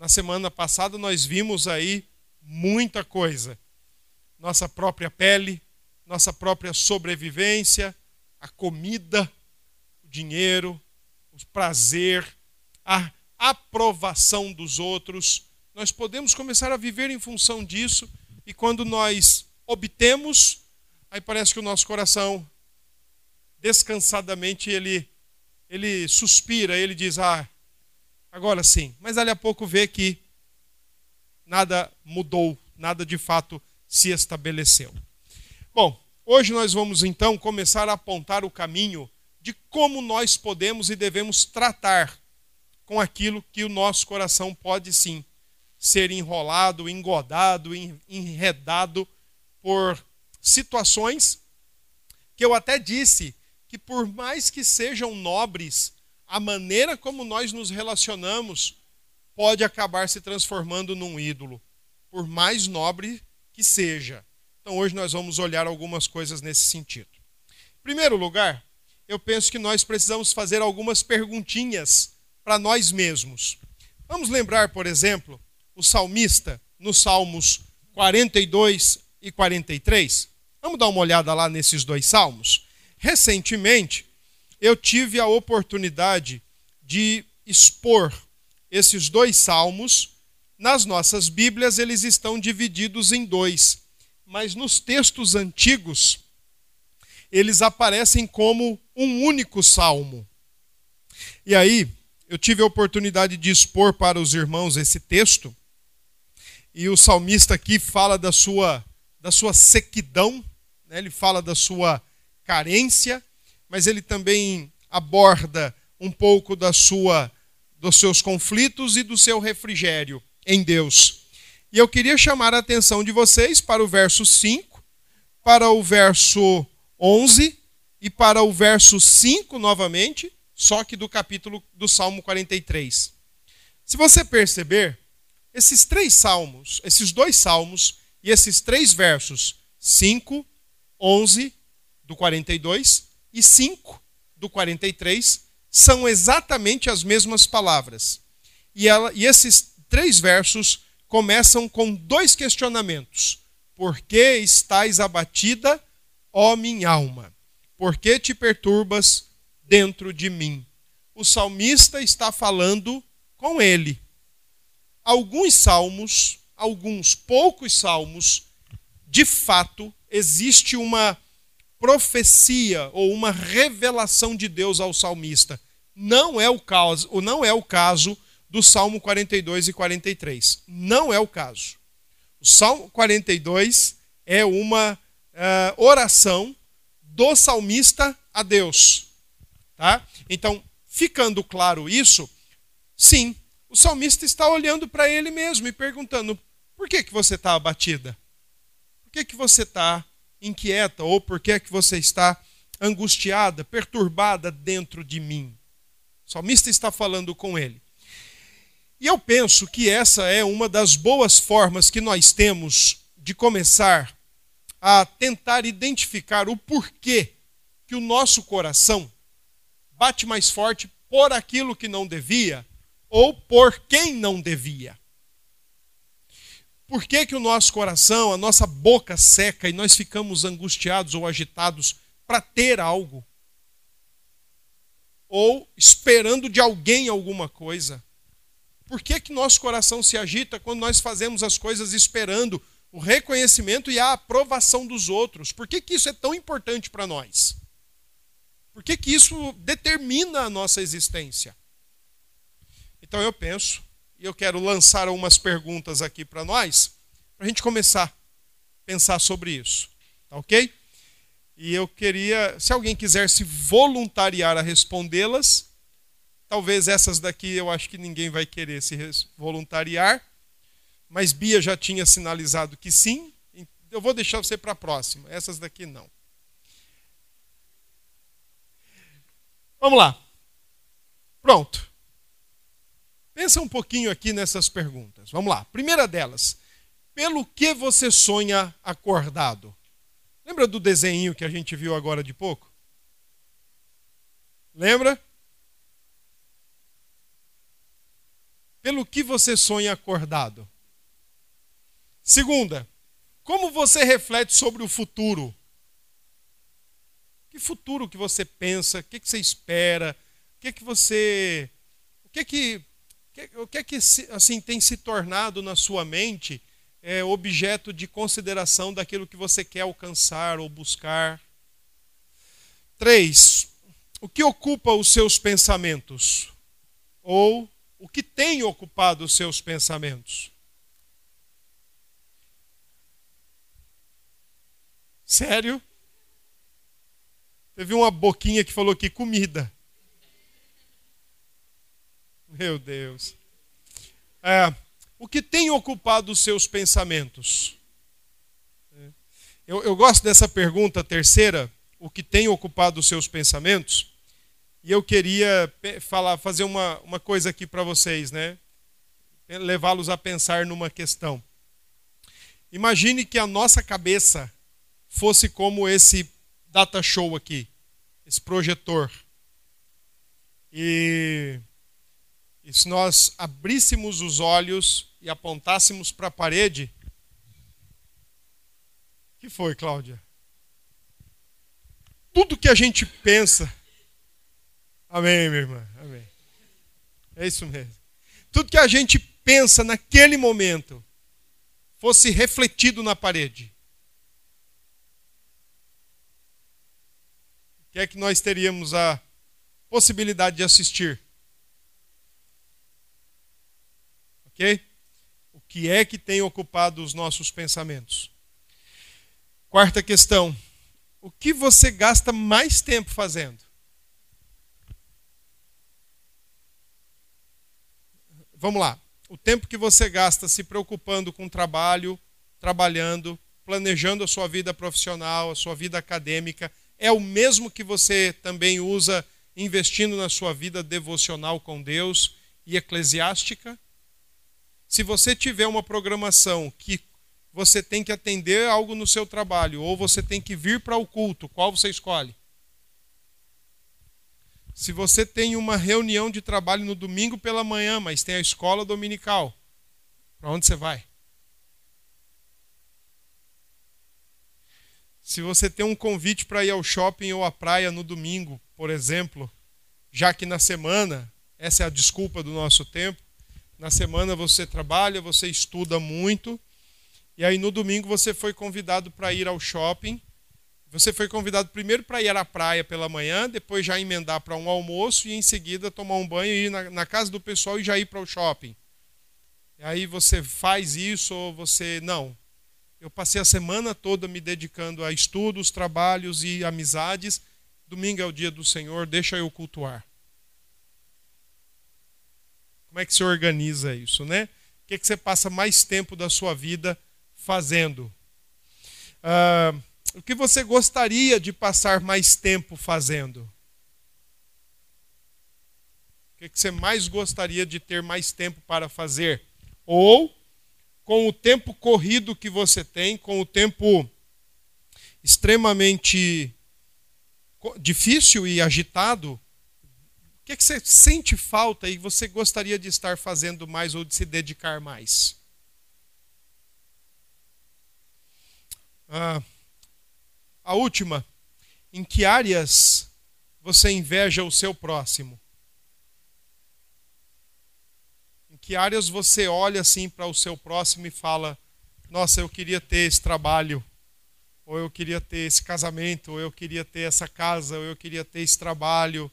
Na semana passada nós vimos aí muita coisa. Nossa própria pele, nossa própria sobrevivência, a comida, o dinheiro, o prazer, a aprovação dos outros. Nós podemos começar a viver em função disso e quando nós obtemos, aí parece que o nosso coração descansadamente ele ele suspira, ele diz: "Ah, agora sim". Mas ali a pouco vê que nada mudou, nada de fato se estabeleceu. Bom, hoje nós vamos então começar a apontar o caminho de como nós podemos e devemos tratar com aquilo que o nosso coração pode sim ser enrolado, engodado, enredado por situações que eu até disse que, por mais que sejam nobres, a maneira como nós nos relacionamos pode acabar se transformando num ídolo, por mais nobre que seja. Então, hoje nós vamos olhar algumas coisas nesse sentido. Em primeiro lugar, eu penso que nós precisamos fazer algumas perguntinhas para nós mesmos. Vamos lembrar, por exemplo, o salmista nos Salmos 42 e 43? Vamos dar uma olhada lá nesses dois salmos? Recentemente, eu tive a oportunidade de expor esses dois salmos. Nas nossas Bíblias, eles estão divididos em dois, mas nos textos antigos, eles aparecem como um único salmo. E aí, eu tive a oportunidade de expor para os irmãos esse texto, e o salmista aqui fala da sua, da sua sequidão, né? ele fala da sua carência, mas ele também aborda um pouco da sua dos seus conflitos e do seu refrigério em Deus. E eu queria chamar a atenção de vocês para o verso 5, para o verso 11 e para o verso 5 novamente, só que do capítulo do Salmo 43. Se você perceber, esses três salmos, esses dois salmos e esses três versos, 5, 11 do 42 e 5 do 43, são exatamente as mesmas palavras. E, ela, e esses três versos começam com dois questionamentos. Por que estás abatida, ó minha alma? Por que te perturbas dentro de mim? O salmista está falando com ele alguns salmos, alguns poucos salmos, de fato, existe uma profecia ou uma revelação de Deus ao salmista. Não é o caso, ou não é o caso do Salmo 42 e 43. Não é o caso. O Salmo 42 é uma uh, oração do salmista a Deus. Tá? Então, ficando claro isso, sim, o salmista está olhando para ele mesmo e perguntando: por que, que você está abatida? Por que, que você está inquieta? Ou por que, que você está angustiada, perturbada dentro de mim? O salmista está falando com ele. E eu penso que essa é uma das boas formas que nós temos de começar a tentar identificar o porquê que o nosso coração bate mais forte por aquilo que não devia ou por quem não devia. Por que, que o nosso coração, a nossa boca seca e nós ficamos angustiados ou agitados para ter algo? Ou esperando de alguém alguma coisa? Por que, que nosso coração se agita quando nós fazemos as coisas esperando o reconhecimento e a aprovação dos outros? Por que, que isso é tão importante para nós? Por que, que isso determina a nossa existência? Então eu penso, e eu quero lançar algumas perguntas aqui para nós, para a gente começar a pensar sobre isso. Tá ok? E eu queria, se alguém quiser se voluntariar a respondê-las, talvez essas daqui eu acho que ninguém vai querer se voluntariar, mas Bia já tinha sinalizado que sim, eu vou deixar você para a próxima, essas daqui não. Vamos lá. Pronto. Pensa um pouquinho aqui nessas perguntas. Vamos lá. Primeira delas. Pelo que você sonha acordado? Lembra do desenho que a gente viu agora de pouco? Lembra? pelo que você sonha acordado? Segunda, como você reflete sobre o futuro? Que futuro que você pensa? O que, que você espera? O que, que você. O que que. O que é que assim, tem se tornado na sua mente é, objeto de consideração daquilo que você quer alcançar ou buscar? Três, o que ocupa os seus pensamentos? Ou o que tem ocupado os seus pensamentos? Sério? Teve uma boquinha que falou aqui comida. Meu Deus. É, o que tem ocupado os seus pensamentos? Eu, eu gosto dessa pergunta terceira, o que tem ocupado os seus pensamentos? E eu queria falar, fazer uma, uma coisa aqui para vocês, né? Levá-los a pensar numa questão. Imagine que a nossa cabeça fosse como esse data show aqui esse projetor. E, e se nós abríssemos os olhos e apontássemos para a parede. O que foi, Cláudia? Tudo que a gente pensa. Amém, minha irmã. Amém. É isso mesmo. Tudo que a gente pensa naquele momento fosse refletido na parede. que é que nós teríamos a possibilidade de assistir? O que é que tem ocupado os nossos pensamentos? Quarta questão: o que você gasta mais tempo fazendo? Vamos lá. O tempo que você gasta se preocupando com o trabalho, trabalhando, planejando a sua vida profissional, a sua vida acadêmica, é o mesmo que você também usa investindo na sua vida devocional com Deus e eclesiástica? Se você tiver uma programação que você tem que atender algo no seu trabalho, ou você tem que vir para o culto, qual você escolhe? Se você tem uma reunião de trabalho no domingo pela manhã, mas tem a escola dominical, para onde você vai? Se você tem um convite para ir ao shopping ou à praia no domingo, por exemplo, já que na semana, essa é a desculpa do nosso tempo, na semana você trabalha, você estuda muito, e aí no domingo você foi convidado para ir ao shopping. Você foi convidado primeiro para ir à praia pela manhã, depois já emendar para um almoço e em seguida tomar um banho e ir na, na casa do pessoal e já ir para o shopping. E aí você faz isso ou você não. Eu passei a semana toda me dedicando a estudos, trabalhos e amizades. Domingo é o dia do Senhor, deixa eu cultuar. Como é que se organiza isso, né? O que, é que você passa mais tempo da sua vida fazendo? Ah, o que você gostaria de passar mais tempo fazendo? O que, é que você mais gostaria de ter mais tempo para fazer? Ou com o tempo corrido que você tem, com o tempo extremamente difícil e agitado, que, é que você sente falta e você gostaria de estar fazendo mais ou de se dedicar mais? Ah, a última, em que áreas você inveja o seu próximo? que áreas você olha assim para o seu próximo e fala: Nossa, eu queria ter esse trabalho, ou eu queria ter esse casamento, ou eu queria ter essa casa, ou eu queria ter esse trabalho,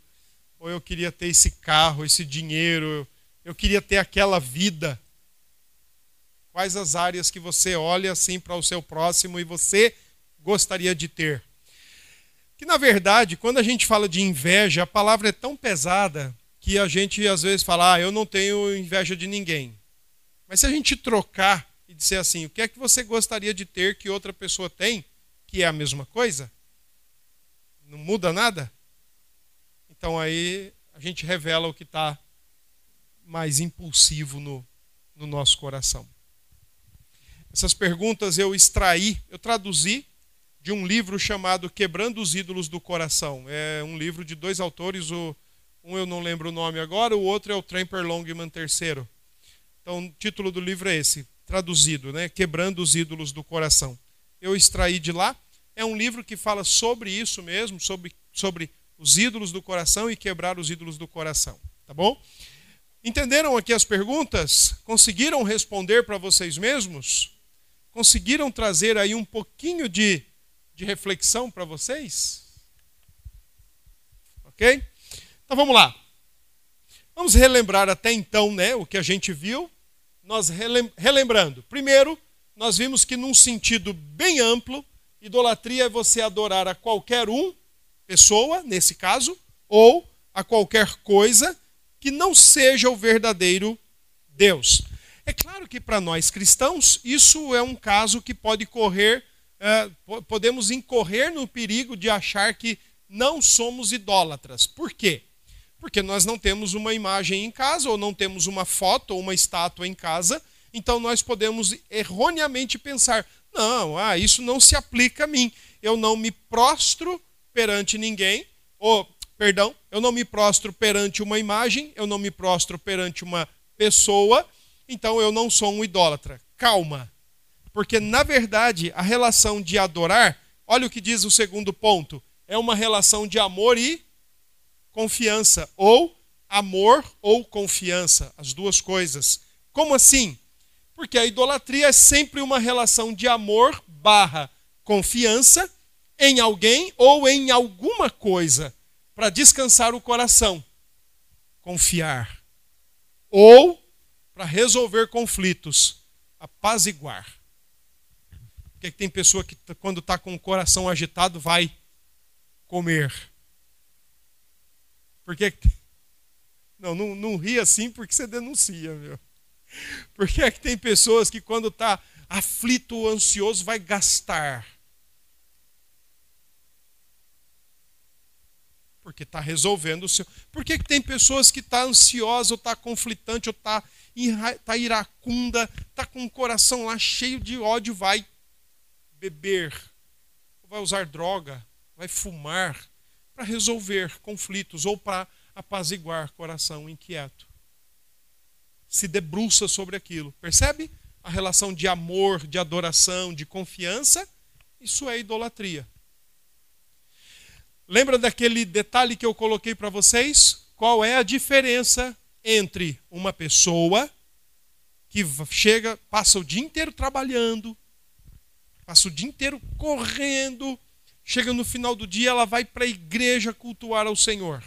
ou eu queria ter esse carro, esse dinheiro, eu queria ter aquela vida. Quais as áreas que você olha assim para o seu próximo e você gostaria de ter? Que na verdade, quando a gente fala de inveja, a palavra é tão pesada que a gente às vezes fala, ah, eu não tenho inveja de ninguém. Mas se a gente trocar e dizer assim, o que é que você gostaria de ter que outra pessoa tem, que é a mesma coisa? Não muda nada? Então aí a gente revela o que está mais impulsivo no, no nosso coração. Essas perguntas eu extraí, eu traduzi de um livro chamado Quebrando os Ídolos do Coração. É um livro de dois autores, o um eu não lembro o nome agora, o outro é o Tramper Longman III. Então, o título do livro é esse, traduzido, né? Quebrando os ídolos do coração. Eu extraí de lá. É um livro que fala sobre isso mesmo, sobre, sobre os ídolos do coração e quebrar os ídolos do coração. Tá bom? Entenderam aqui as perguntas? Conseguiram responder para vocês mesmos? Conseguiram trazer aí um pouquinho de, de reflexão para vocês? Ok? Então vamos lá. Vamos relembrar até então né, o que a gente viu. Nós relembrando. Primeiro, nós vimos que, num sentido bem amplo, idolatria é você adorar a qualquer um, pessoa, nesse caso, ou a qualquer coisa que não seja o verdadeiro Deus. É claro que para nós cristãos, isso é um caso que pode correr, é, podemos incorrer no perigo de achar que não somos idólatras. Por quê? Porque nós não temos uma imagem em casa, ou não temos uma foto ou uma estátua em casa, então nós podemos erroneamente pensar: não, ah, isso não se aplica a mim. Eu não me prostro perante ninguém, ou perdão, eu não me prostro perante uma imagem, eu não me prostro perante uma pessoa, então eu não sou um idólatra. Calma. Porque, na verdade, a relação de adorar, olha o que diz o segundo ponto, é uma relação de amor e confiança, ou amor ou confiança, as duas coisas. Como assim? Porque a idolatria é sempre uma relação de amor barra confiança em alguém ou em alguma coisa para descansar o coração, confiar, ou para resolver conflitos, apaziguar. Porque tem pessoa que, quando está com o coração agitado, vai comer. Porque não, não, não ri assim porque você denuncia, meu. Porque é que tem pessoas que quando está aflito ou ansioso vai gastar. Porque está resolvendo o seu. Por que, que tem pessoas que estão tá ansiosas, ou está conflitante, ou está tá iracunda, está com o coração lá cheio de ódio, vai beber, vai usar droga, vai fumar, para resolver conflitos ou para apaziguar coração inquieto. Se debruça sobre aquilo. Percebe? A relação de amor, de adoração, de confiança, isso é idolatria. Lembra daquele detalhe que eu coloquei para vocês? Qual é a diferença entre uma pessoa que chega, passa o dia inteiro trabalhando, passa o dia inteiro correndo, chega no final do dia, ela vai para a igreja cultuar ao Senhor.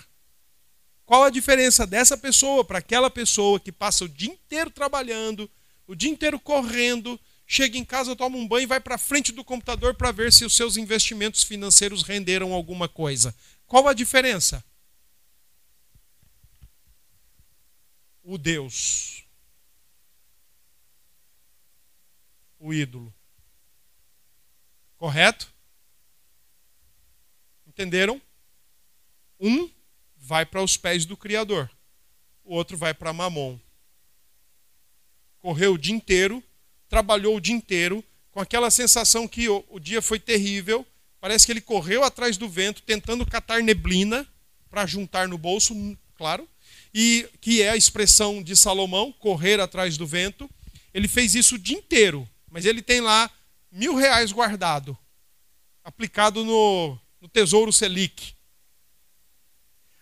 Qual a diferença dessa pessoa para aquela pessoa que passa o dia inteiro trabalhando, o dia inteiro correndo, chega em casa, toma um banho e vai para frente do computador para ver se os seus investimentos financeiros renderam alguma coisa. Qual a diferença? O Deus. O ídolo. Correto? Entenderam? Um vai para os pés do Criador, o outro vai para Mamon. Correu o dia inteiro trabalhou o dia inteiro com aquela sensação que o, o dia foi terrível. Parece que ele correu atrás do vento, tentando catar neblina para juntar no bolso, hum, claro, e que é a expressão de Salomão, correr atrás do vento. Ele fez isso o dia inteiro, mas ele tem lá mil reais guardado, aplicado no, no Tesouro Selic.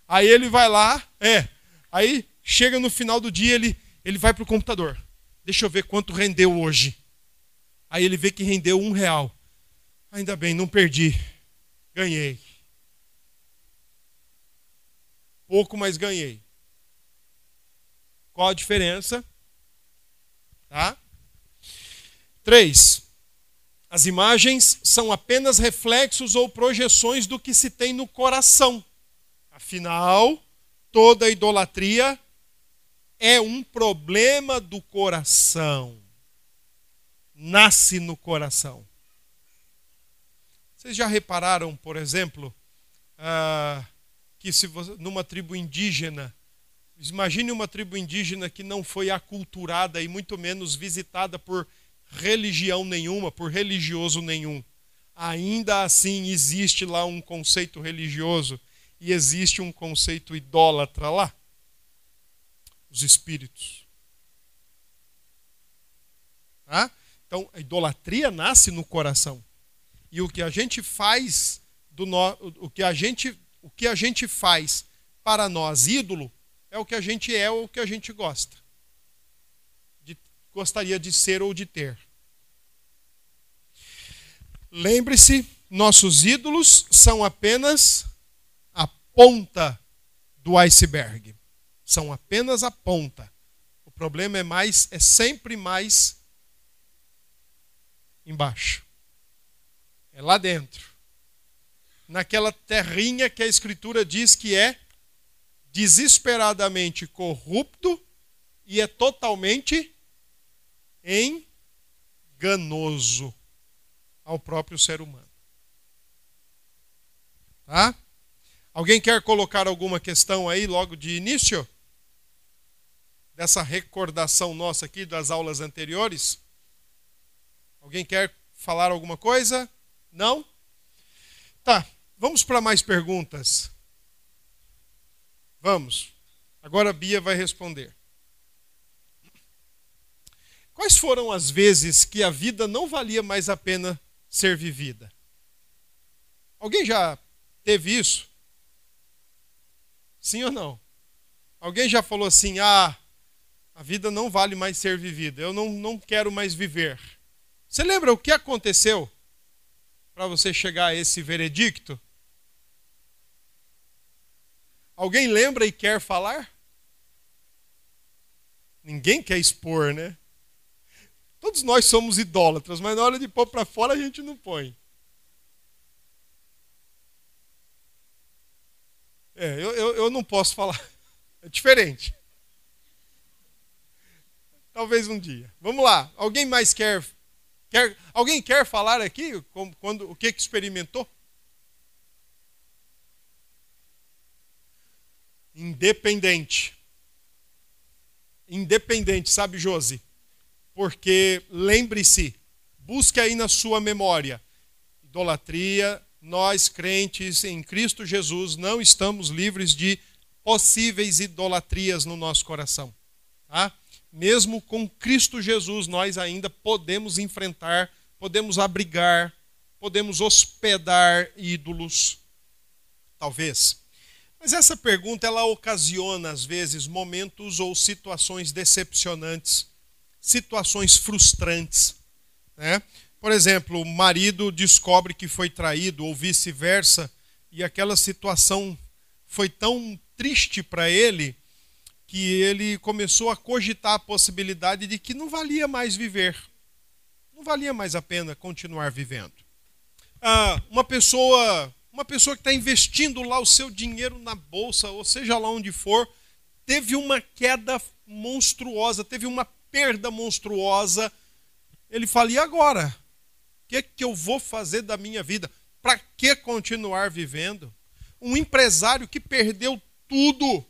Aí ele vai lá, é, aí chega no final do dia, ele, ele vai para o computador. Deixa eu ver quanto rendeu hoje. Aí ele vê que rendeu um real. Ainda bem, não perdi. Ganhei. Pouco, mas ganhei. Qual a diferença? Tá? Três. As imagens são apenas reflexos ou projeções do que se tem no coração. Afinal, toda idolatria é um problema do coração. Nasce no coração. Vocês já repararam, por exemplo, ah, que se você, numa tribo indígena, imagine uma tribo indígena que não foi aculturada e muito menos visitada por religião nenhuma, por religioso nenhum. Ainda assim existe lá um conceito religioso e existe um conceito idólatra lá os espíritos. Então, a idolatria nasce no coração. E o que a gente faz do no, o que a gente o que a gente faz para nós ídolo é o que a gente é ou o que a gente gosta. De, gostaria de ser ou de ter. Lembre-se, nossos ídolos são apenas a ponta do iceberg. São apenas a ponta. O problema é mais é sempre mais embaixo. É lá dentro. Naquela terrinha que a Escritura diz que é desesperadamente corrupto e é totalmente enganoso ao próprio ser humano. Tá? Alguém quer colocar alguma questão aí logo de início? Dessa recordação nossa aqui das aulas anteriores? Alguém quer falar alguma coisa? Não? Tá, vamos para mais perguntas. Vamos. Agora a Bia vai responder. Quais foram as vezes que a vida não valia mais a pena ser vivida? Alguém já teve isso? Sim ou não? Alguém já falou assim: ah, a vida não vale mais ser vivida, eu não, não quero mais viver. Você lembra o que aconteceu para você chegar a esse veredicto? Alguém lembra e quer falar? Ninguém quer expor, né? Todos nós somos idólatras, mas na hora de pôr para fora a gente não põe. É, eu, eu, eu não posso falar. É diferente. Talvez um dia. Vamos lá. Alguém mais quer Quer, alguém quer falar aqui como, quando, o que, que experimentou? Independente. Independente, sabe, Josi? Porque lembre-se, busque aí na sua memória. Idolatria, nós crentes em Cristo Jesus não estamos livres de possíveis idolatrias no nosso coração. Tá? Mesmo com Cristo Jesus, nós ainda podemos enfrentar, podemos abrigar, podemos hospedar ídolos. Talvez. Mas essa pergunta ela ocasiona às vezes momentos ou situações decepcionantes, situações frustrantes, né? Por exemplo, o marido descobre que foi traído ou vice-versa, e aquela situação foi tão triste para ele que ele começou a cogitar a possibilidade de que não valia mais viver, não valia mais a pena continuar vivendo. Ah, uma pessoa, uma pessoa que está investindo lá o seu dinheiro na bolsa, ou seja lá onde for, teve uma queda monstruosa, teve uma perda monstruosa. Ele fala: e agora? O que, é que eu vou fazer da minha vida? Para que continuar vivendo? Um empresário que perdeu tudo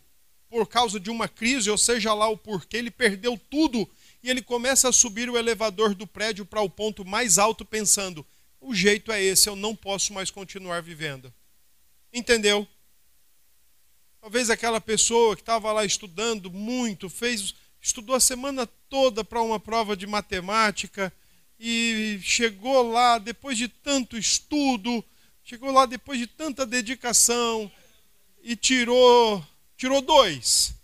por causa de uma crise, ou seja lá o porquê, ele perdeu tudo e ele começa a subir o elevador do prédio para o ponto mais alto, pensando: o jeito é esse, eu não posso mais continuar vivendo. Entendeu? Talvez aquela pessoa que estava lá estudando muito, fez, estudou a semana toda para uma prova de matemática e chegou lá depois de tanto estudo, chegou lá depois de tanta dedicação e tirou tirou dois.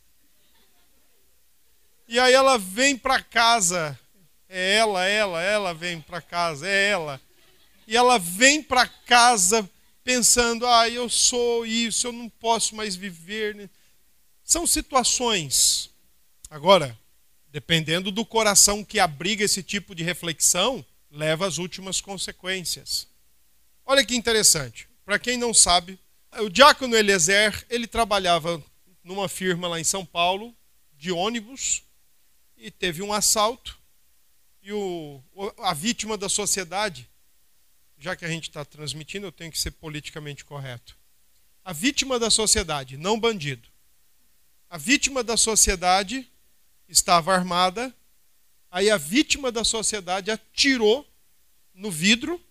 E aí ela vem para casa. É ela, ela, ela vem para casa, é ela. E ela vem para casa pensando: ah, eu sou isso, eu não posso mais viver. São situações. Agora, dependendo do coração que abriga esse tipo de reflexão, leva às últimas consequências. Olha que interessante. Para quem não sabe, o diácono Eliezer, ele trabalhava numa firma lá em São Paulo, de ônibus, e teve um assalto. E o, a vítima da sociedade, já que a gente está transmitindo, eu tenho que ser politicamente correto. A vítima da sociedade, não bandido. A vítima da sociedade estava armada, aí a vítima da sociedade atirou no vidro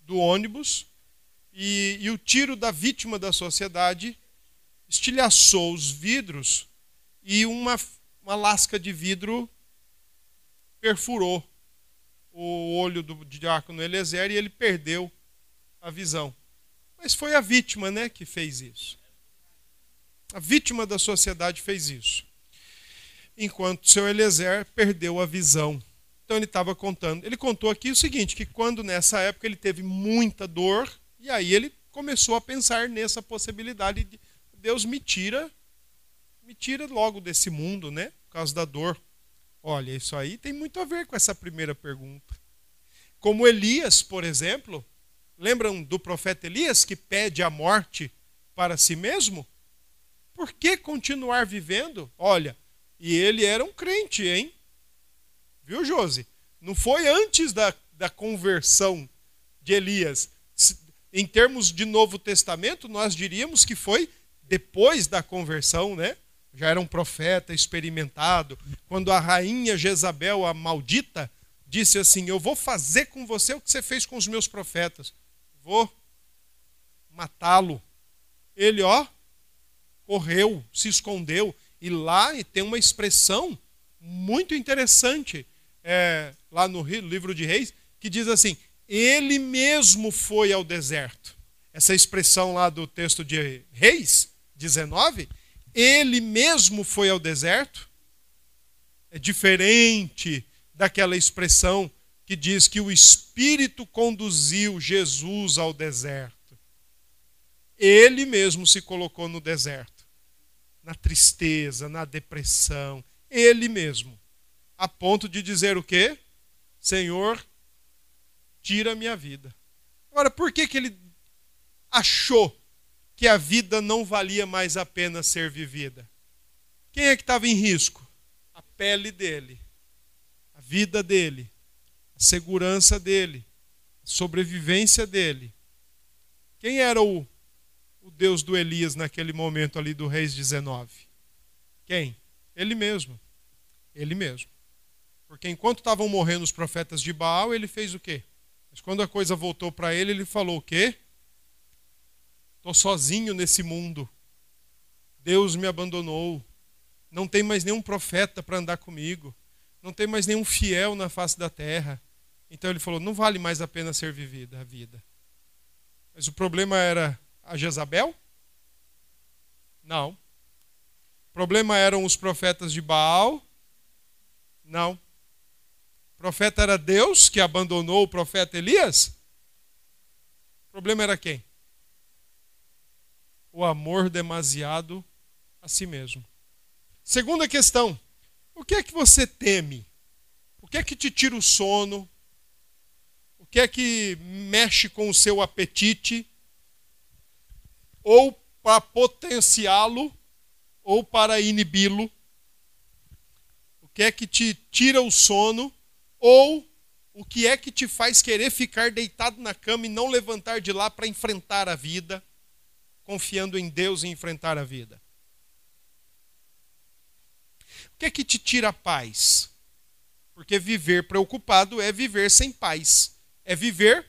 do ônibus, e, e o tiro da vítima da sociedade estilhaçou os vidros e uma, uma lasca de vidro perfurou o, olho do diácono Eliezer e ele perdeu a visão. Mas foi a vítima, né, que fez isso. A vítima da sociedade fez isso. Enquanto seu Eliezer perdeu a visão. Então ele estava contando. Ele contou aqui o seguinte: que quando nessa época ele teve muita dor, e aí ele começou a pensar nessa possibilidade de Deus me tira, me tira logo desse mundo, né? Por causa da dor. Olha, isso aí tem muito a ver com essa primeira pergunta. Como Elias, por exemplo, lembram do profeta Elias que pede a morte para si mesmo? Por que continuar vivendo? Olha, e ele era um crente, hein? Viu, Josi? Não foi antes da, da conversão de Elias. Em termos de Novo Testamento, nós diríamos que foi depois da conversão, né? Já era um profeta experimentado. Quando a rainha Jezabel, a maldita, disse assim: Eu vou fazer com você o que você fez com os meus profetas. Vou matá-lo. Ele, ó, correu, se escondeu. E lá tem uma expressão muito interessante, é, lá no livro de Reis, que diz assim: Ele mesmo foi ao deserto. Essa expressão lá do texto de Reis 19, ele mesmo foi ao deserto. É diferente daquela expressão que diz que o Espírito conduziu Jesus ao deserto. Ele mesmo se colocou no deserto na tristeza, na depressão, ele mesmo, a ponto de dizer o quê? Senhor, tira a minha vida. Agora, por que, que ele achou que a vida não valia mais a pena ser vivida? Quem é que estava em risco? A pele dele, a vida dele, a segurança dele, a sobrevivência dele. Quem era o o Deus do Elias naquele momento ali do Reis 19? Quem? Ele mesmo. Ele mesmo. Porque enquanto estavam morrendo os profetas de Baal, ele fez o quê? Mas quando a coisa voltou para ele, ele falou o quê? Estou sozinho nesse mundo. Deus me abandonou. Não tem mais nenhum profeta para andar comigo. Não tem mais nenhum fiel na face da terra. Então ele falou: não vale mais a pena ser vivida a vida. Mas o problema era a Jezabel? Não. O problema eram os profetas de Baal? Não. O profeta era Deus que abandonou o profeta Elias? O problema era quem? O amor demasiado a si mesmo. Segunda questão: o que é que você teme? O que é que te tira o sono? O que é que mexe com o seu apetite? ou para potenciá-lo, ou para inibi-lo. O que é que te tira o sono, ou o que é que te faz querer ficar deitado na cama e não levantar de lá para enfrentar a vida, confiando em Deus e enfrentar a vida? O que é que te tira a paz? Porque viver preocupado é viver sem paz. É viver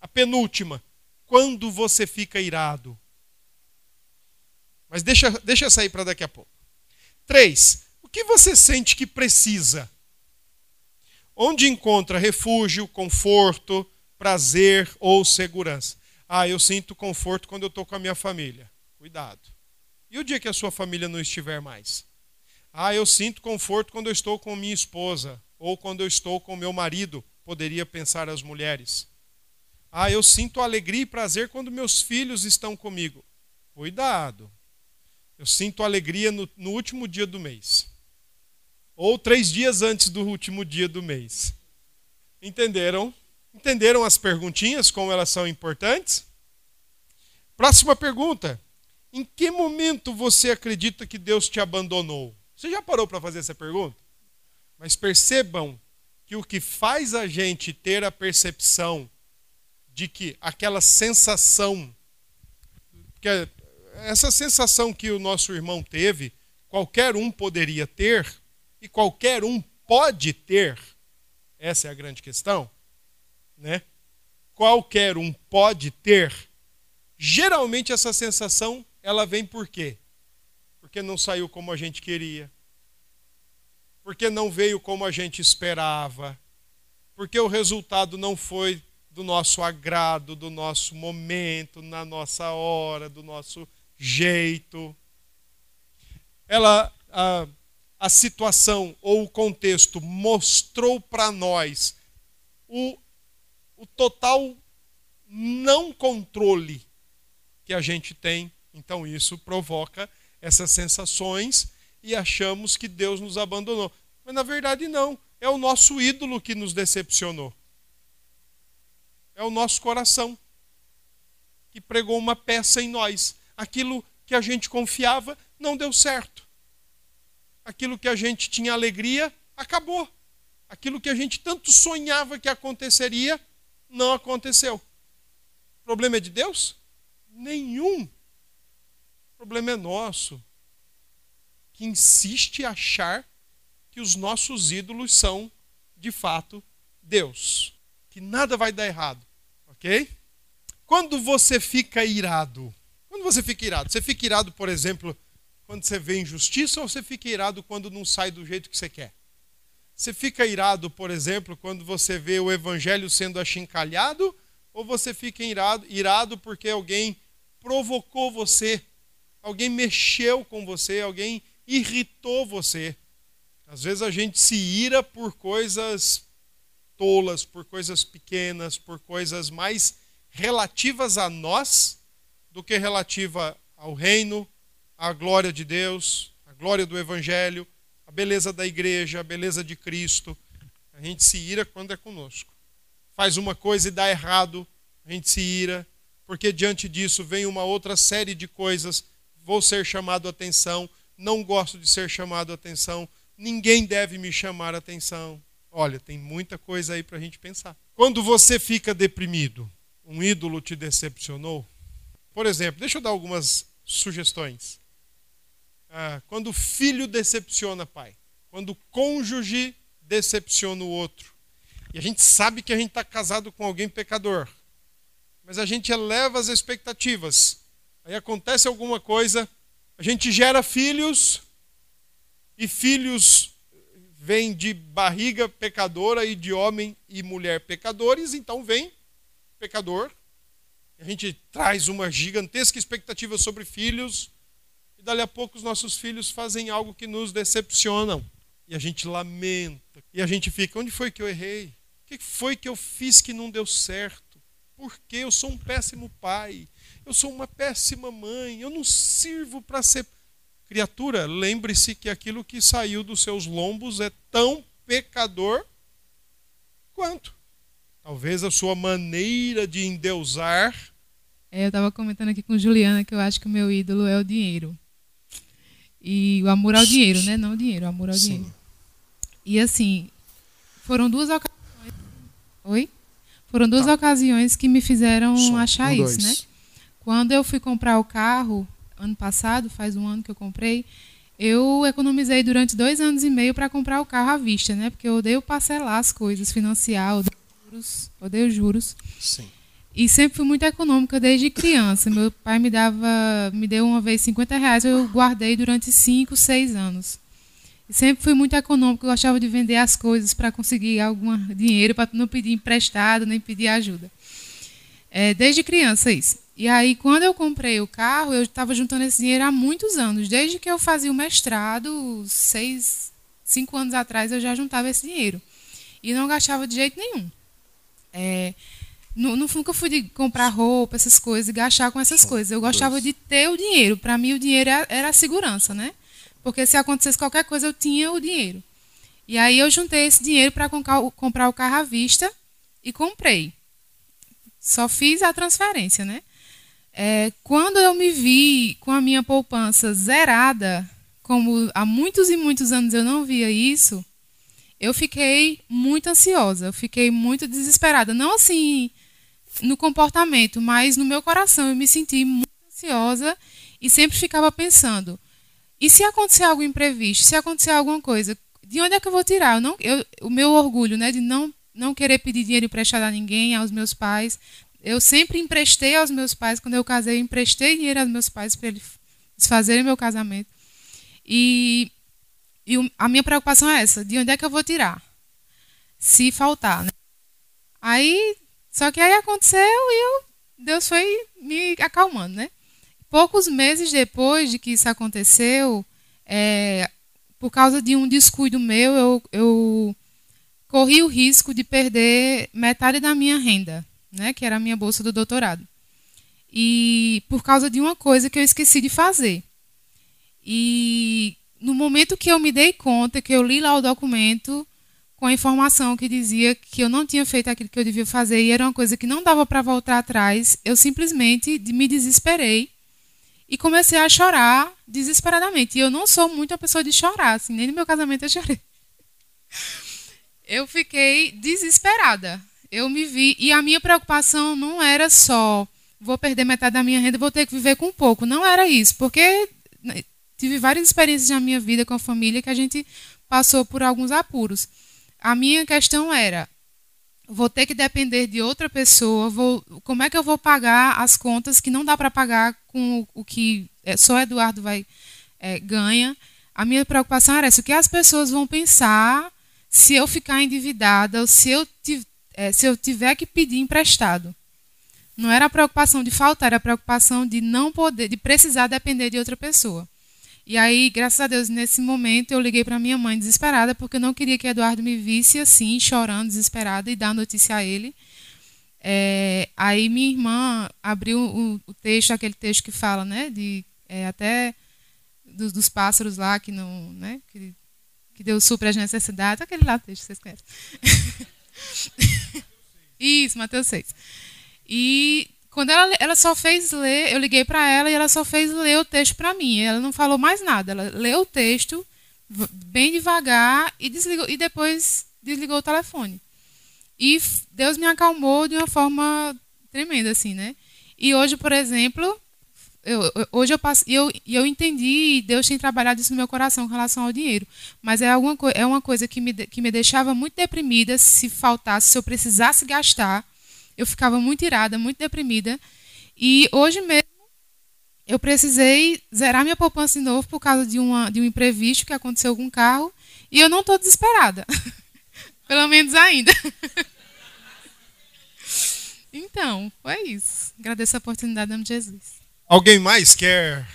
a penúltima. Quando você fica irado? Mas deixa, deixa sair para daqui a pouco. Três, o que você sente que precisa? Onde encontra refúgio, conforto, prazer ou segurança? Ah, eu sinto conforto quando eu estou com a minha família. Cuidado. E o dia que a sua família não estiver mais? Ah, eu sinto conforto quando eu estou com minha esposa ou quando eu estou com meu marido, poderia pensar as mulheres. Ah, eu sinto alegria e prazer quando meus filhos estão comigo. Cuidado. Eu sinto alegria no, no último dia do mês. Ou três dias antes do último dia do mês. Entenderam? Entenderam as perguntinhas, como elas são importantes? Próxima pergunta. Em que momento você acredita que Deus te abandonou? Você já parou para fazer essa pergunta? Mas percebam que o que faz a gente ter a percepção de que aquela sensação, que essa sensação que o nosso irmão teve, qualquer um poderia ter e qualquer um pode ter. Essa é a grande questão, né? Qualquer um pode ter. Geralmente essa sensação, ela vem por quê? Porque não saiu como a gente queria. Porque não veio como a gente esperava. porque o resultado não foi do nosso agrado, do nosso momento, na nossa hora, do nosso jeito. Ela, a, a situação ou o contexto mostrou para nós o, o total não controle que a gente tem. Então isso provoca essas sensações e achamos que Deus nos abandonou. Mas na verdade não, é o nosso ídolo que nos decepcionou é o nosso coração, que pregou uma peça em nós. Aquilo que a gente confiava não deu certo. Aquilo que a gente tinha alegria acabou. Aquilo que a gente tanto sonhava que aconteceria não aconteceu. O problema é de Deus? Nenhum. O problema é nosso, que insiste em achar que os nossos ídolos são, de fato, Deus que nada vai dar errado, ok? Quando você fica irado, quando você fica irado, você fica irado, por exemplo, quando você vê injustiça ou você fica irado quando não sai do jeito que você quer? Você fica irado, por exemplo, quando você vê o evangelho sendo achincalhado? Ou você fica irado, irado porque alguém provocou você, alguém mexeu com você, alguém irritou você? Às vezes a gente se ira por coisas tolas, por coisas pequenas, por coisas mais relativas a nós do que relativa ao reino, à glória de Deus, à glória do Evangelho, à beleza da igreja, à beleza de Cristo. A gente se ira quando é conosco. Faz uma coisa e dá errado, a gente se ira, porque diante disso vem uma outra série de coisas. Vou ser chamado a atenção, não gosto de ser chamado a atenção, ninguém deve me chamar a atenção. Olha, tem muita coisa aí para a gente pensar. Quando você fica deprimido, um ídolo te decepcionou? Por exemplo, deixa eu dar algumas sugestões. Ah, quando o filho decepciona pai, quando o cônjuge decepciona o outro, e a gente sabe que a gente está casado com alguém pecador, mas a gente eleva as expectativas. Aí acontece alguma coisa, a gente gera filhos, e filhos vem de barriga pecadora e de homem e mulher pecadores, então vem pecador. A gente traz uma gigantesca expectativa sobre filhos, e dali a pouco os nossos filhos fazem algo que nos decepcionam. E a gente lamenta. E a gente fica: onde foi que eu errei? O que foi que eu fiz que não deu certo? Por que eu sou um péssimo pai? Eu sou uma péssima mãe. Eu não sirvo para ser Criatura, lembre-se que aquilo que saiu dos seus lombos é tão pecador quanto. Talvez a sua maneira de endeusar. É, eu estava comentando aqui com Juliana que eu acho que o meu ídolo é o dinheiro. E o amor ao dinheiro, né? Não o dinheiro, o amor ao Sim. dinheiro. E assim, foram duas ocasiões. Oi? Foram duas tá. ocasiões que me fizeram achar um, isso, dois. né? Quando eu fui comprar o carro, ano passado, faz um ano que eu comprei, eu economizei durante dois anos e meio para comprar o carro à vista, né? Porque eu odeio parcelar as coisas, financiar, odeio juros. Odeio juros. Sim. E sempre fui muito econômica desde criança. Meu pai me dava, me deu uma vez 50 reais, eu guardei durante 5, 6 anos. E sempre fui muito econômica, eu gostava de vender as coisas para conseguir algum dinheiro, para não pedir emprestado, nem pedir ajuda. É, desde criança isso. E aí, quando eu comprei o carro, eu estava juntando esse dinheiro há muitos anos. Desde que eu fazia o mestrado, seis, cinco anos atrás, eu já juntava esse dinheiro. E não gastava de jeito nenhum. É, não, nunca fui de comprar roupa, essas coisas, e gastar com essas coisas. Eu gostava de ter o dinheiro. Para mim, o dinheiro era a segurança, né? Porque se acontecesse qualquer coisa, eu tinha o dinheiro. E aí eu juntei esse dinheiro para comprar o carro à vista e comprei. Só fiz a transferência, né? É, quando eu me vi com a minha poupança zerada, como há muitos e muitos anos eu não via isso, eu fiquei muito ansiosa, eu fiquei muito desesperada. Não assim no comportamento, mas no meu coração. Eu me senti muito ansiosa e sempre ficava pensando: e se acontecer algo imprevisto? Se acontecer alguma coisa, de onde é que eu vou tirar? Eu não, eu, o meu orgulho né, de não, não querer pedir dinheiro emprestado a ninguém, aos meus pais, eu sempre emprestei aos meus pais, quando eu casei, emprestei dinheiro aos meus pais para eles fazerem meu casamento. E, e a minha preocupação é essa: de onde é que eu vou tirar? Se faltar. Né? Aí, só que aí aconteceu e eu, Deus foi me acalmando, né? Poucos meses depois de que isso aconteceu, é, por causa de um descuido meu, eu, eu corri o risco de perder metade da minha renda, né, que era a minha bolsa do doutorado. E por causa de uma coisa que eu esqueci de fazer. E no momento que eu me dei conta, que eu li lá o documento com a informação que dizia que eu não tinha feito aquilo que eu devia fazer e era uma coisa que não dava para voltar atrás, eu simplesmente me desesperei e comecei a chorar desesperadamente. E eu não sou muito a pessoa de chorar, assim, nem no meu casamento eu chorei. Eu fiquei desesperada. Eu me vi. E a minha preocupação não era só vou perder metade da minha renda, vou ter que viver com pouco. Não era isso, porque né, tive várias experiências na minha vida com a família que a gente passou por alguns apuros. A minha questão era: vou ter que depender de outra pessoa, vou, como é que eu vou pagar as contas que não dá para pagar com o, que é, só Eduardo vai é, ganha? A minha preocupação era essa: o que as pessoas vão pensar se eu ficar endividada ou se eu, é, se eu tiver que pedir emprestado? Não era a preocupação de faltar, era a preocupação de não poder, de precisar depender de outra pessoa. E aí, graças a Deus, nesse momento eu liguei para minha mãe desesperada, porque eu não queria que Eduardo me visse assim, chorando, desesperada, e dar notícia a ele. É, aí minha irmã abriu o, o, texto, aquele texto que fala, né, de é, até dos, dos, pássaros lá que não, né, que, que Deus supre as necessidades, aquele lá texto que vocês conhecem. Isso, Mateus 6. E quando ela, ela só fez ler, eu liguei para ela e ela só fez ler o texto para mim. Ela não falou mais nada. Ela leu o texto bem devagar e desligou e depois desligou o telefone. E Deus me acalmou de uma forma tremenda assim, né? E hoje, por exemplo, eu, hoje eu passo, eu, eu entendi e Deus tem trabalhado isso no meu coração com relação ao dinheiro. Mas é, alguma, é uma coisa que me, que me deixava muito deprimida se faltasse, se eu precisasse gastar eu ficava muito irada, muito deprimida. E hoje mesmo eu precisei zerar minha poupança de novo por causa de, uma, de um imprevisto que aconteceu com o carro. E eu não estou desesperada. Pelo menos ainda. então, foi isso. Agradeço a oportunidade, em nome de Jesus. Alguém mais quer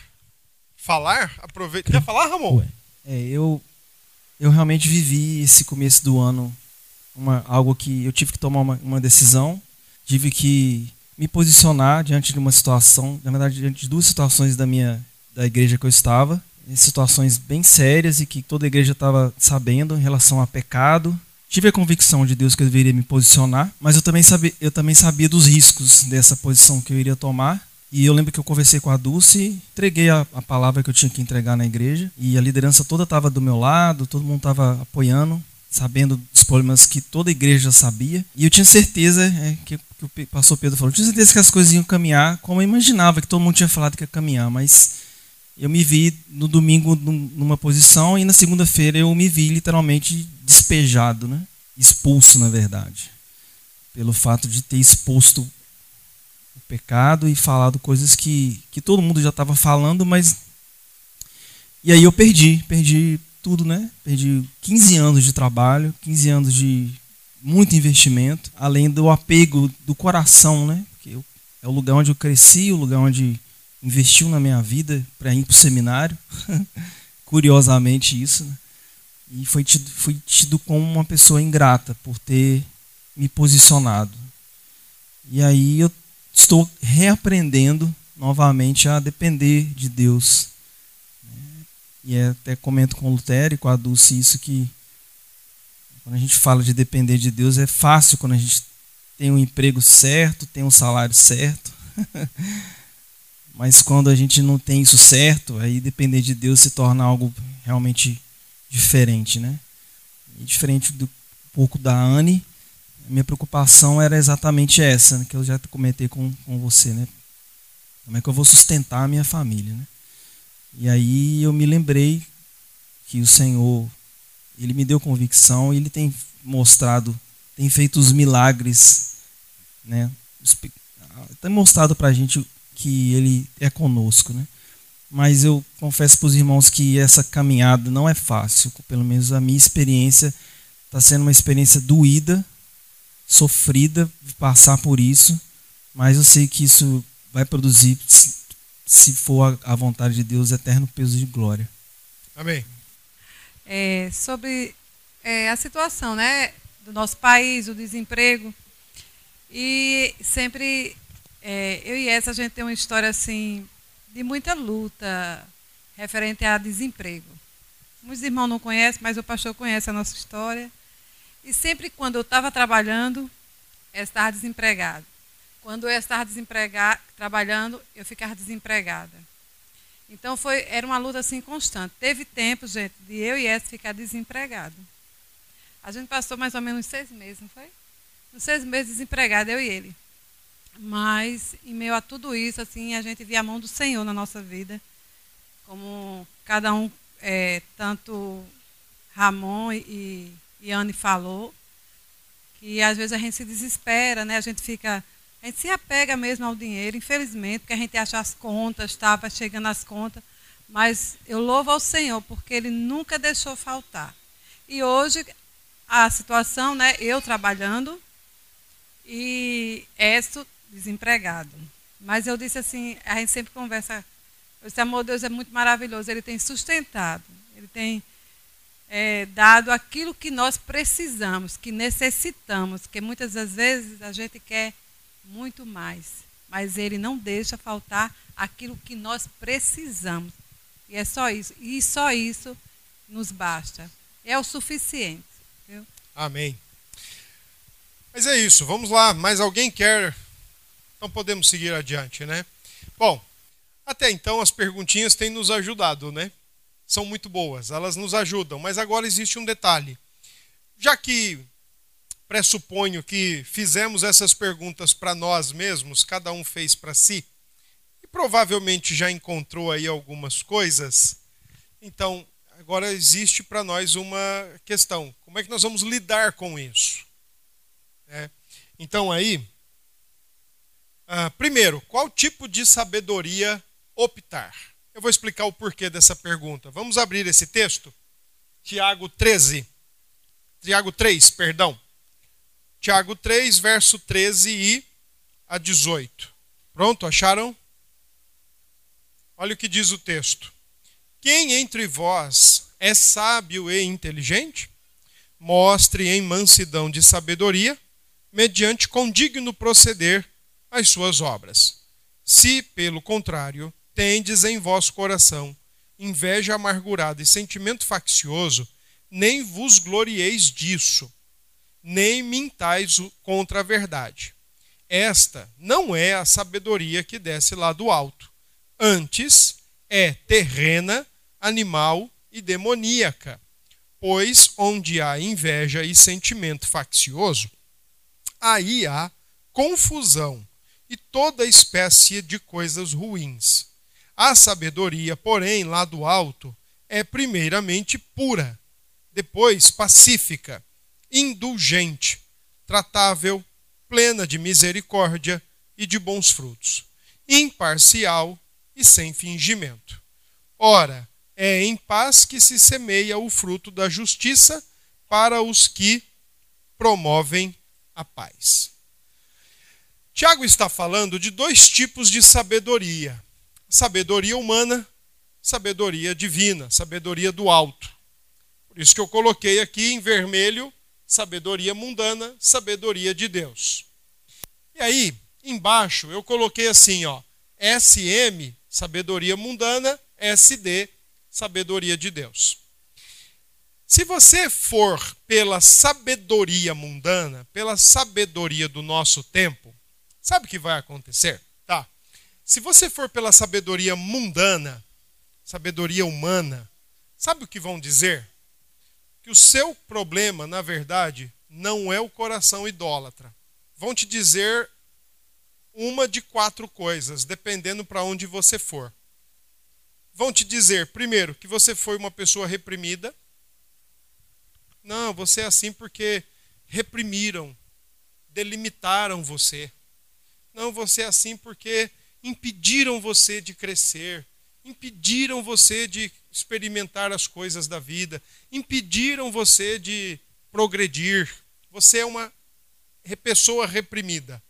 falar? Aproveita. Quer falar, Ramon? É, eu, eu realmente vivi esse começo do ano uma, algo que eu tive que tomar uma, uma decisão tive que me posicionar diante de uma situação, na verdade, diante de duas situações da minha da igreja que eu estava, situações bem sérias e que toda a igreja estava sabendo em relação a pecado. Tive a convicção de Deus que eu deveria me posicionar, mas eu também sabia, eu também sabia dos riscos dessa posição que eu iria tomar. E eu lembro que eu conversei com a Dulce, entreguei a, a palavra que eu tinha que entregar na igreja, e a liderança toda estava do meu lado, todo mundo estava apoiando sabendo problemas que toda a igreja sabia. E eu tinha certeza, é, que, que o pastor Pedro falou, eu tinha certeza que as coisas iam caminhar como eu imaginava, que todo mundo tinha falado que ia caminhar, mas eu me vi no domingo numa posição e na segunda-feira eu me vi literalmente despejado, né? expulso, na verdade, pelo fato de ter exposto o pecado e falado coisas que, que todo mundo já estava falando, mas. E aí eu perdi, perdi tudo, né? Perdi 15 anos de trabalho, 15 anos de muito investimento, além do apego do coração, né? Porque eu, é o lugar onde eu cresci, o lugar onde investiu na minha vida para ir para o seminário. Curiosamente isso, né? E foi tido, fui tido como uma pessoa ingrata por ter me posicionado. E aí eu estou reaprendendo novamente a depender de Deus e é, até comento com o Lutero e com a Dulce isso que quando a gente fala de depender de Deus é fácil quando a gente tem um emprego certo, tem um salário certo. Mas quando a gente não tem isso certo, aí depender de Deus se torna algo realmente diferente, né? E diferente do pouco da Anne, a minha preocupação era exatamente essa, né, que eu já comentei com, com você, né? Como é que eu vou sustentar a minha família, né? E aí eu me lembrei que o Senhor, ele me deu convicção, ele tem mostrado, tem feito os milagres, né? Tem mostrado para a gente que ele é conosco, né? Mas eu confesso para os irmãos que essa caminhada não é fácil, pelo menos a minha experiência está sendo uma experiência doída, sofrida passar por isso, mas eu sei que isso vai produzir, se for a vontade de Deus, eterno peso de glória. Amém. É, sobre é, a situação né, do nosso país, o desemprego. E sempre, é, eu e essa, a gente tem uma história assim de muita luta referente a desemprego. Muitos irmãos não conhecem, mas o pastor conhece a nossa história. E sempre quando eu estava trabalhando, eu estava desempregado. Quando eu estava desempregado, trabalhando, eu ficava desempregada. Então foi, era uma luta assim constante. Teve tempo, gente, de eu e essa ficar desempregado. A gente passou mais ou menos seis meses, não foi? Uns seis meses desempregado, eu e ele. Mas, em meio a tudo isso, assim, a gente via a mão do Senhor na nossa vida. Como cada um, é, tanto Ramon e, e Anne falou, que às vezes a gente se desespera, né? A gente fica a gente se apega mesmo ao dinheiro, infelizmente, porque a gente acha as contas, estava chegando as contas. Mas eu louvo ao Senhor, porque Ele nunca deixou faltar. E hoje, a situação, né, eu trabalhando e Esto desempregado. Mas eu disse assim, a gente sempre conversa, esse amor de Deus é muito maravilhoso, Ele tem sustentado, Ele tem é, dado aquilo que nós precisamos, que necessitamos, que muitas das vezes a gente quer muito mais. Mas Ele não deixa faltar aquilo que nós precisamos. E é só isso. E só isso nos basta. É o suficiente. Viu? Amém. Mas é isso. Vamos lá. Mais alguém quer? Então podemos seguir adiante, né? Bom, até então as perguntinhas têm nos ajudado, né? São muito boas, elas nos ajudam. Mas agora existe um detalhe. Já que pressuponho que fizemos essas perguntas para nós mesmos, cada um fez para si, e provavelmente já encontrou aí algumas coisas. Então, agora existe para nós uma questão: como é que nós vamos lidar com isso? É. Então, aí, ah, primeiro, qual tipo de sabedoria optar? Eu vou explicar o porquê dessa pergunta. Vamos abrir esse texto? Tiago 13. Tiago 3, perdão. Tiago 3, verso 13 e a 18. Pronto, acharam? Olha o que diz o texto. Quem entre vós é sábio e inteligente? Mostre em mansidão de sabedoria, mediante condigno proceder as suas obras. Se, pelo contrário, tendes em vosso coração inveja amargurada e sentimento faccioso, nem vos glorieis disso nem mintais contra a verdade. Esta não é a sabedoria que desce lá do alto. Antes, é terrena, animal e demoníaca. Pois onde há inveja e sentimento faccioso, aí há confusão e toda espécie de coisas ruins. A sabedoria, porém, lá do alto, é primeiramente pura, depois pacífica indulgente, tratável, plena de misericórdia e de bons frutos, imparcial e sem fingimento. Ora, é em paz que se semeia o fruto da justiça para os que promovem a paz. Tiago está falando de dois tipos de sabedoria: sabedoria humana, sabedoria divina, sabedoria do alto. Por isso que eu coloquei aqui em vermelho sabedoria mundana, sabedoria de Deus. E aí, embaixo, eu coloquei assim, ó, SM, sabedoria mundana, SD, sabedoria de Deus. Se você for pela sabedoria mundana, pela sabedoria do nosso tempo, sabe o que vai acontecer? Tá. Se você for pela sabedoria mundana, sabedoria humana, sabe o que vão dizer? Que o seu problema, na verdade, não é o coração idólatra. Vão te dizer uma de quatro coisas, dependendo para onde você for. Vão te dizer, primeiro, que você foi uma pessoa reprimida. Não, você é assim porque reprimiram, delimitaram você. Não, você é assim porque impediram você de crescer, impediram você de experimentar as coisas da vida, impediram você de progredir. Você é uma pessoa reprimida.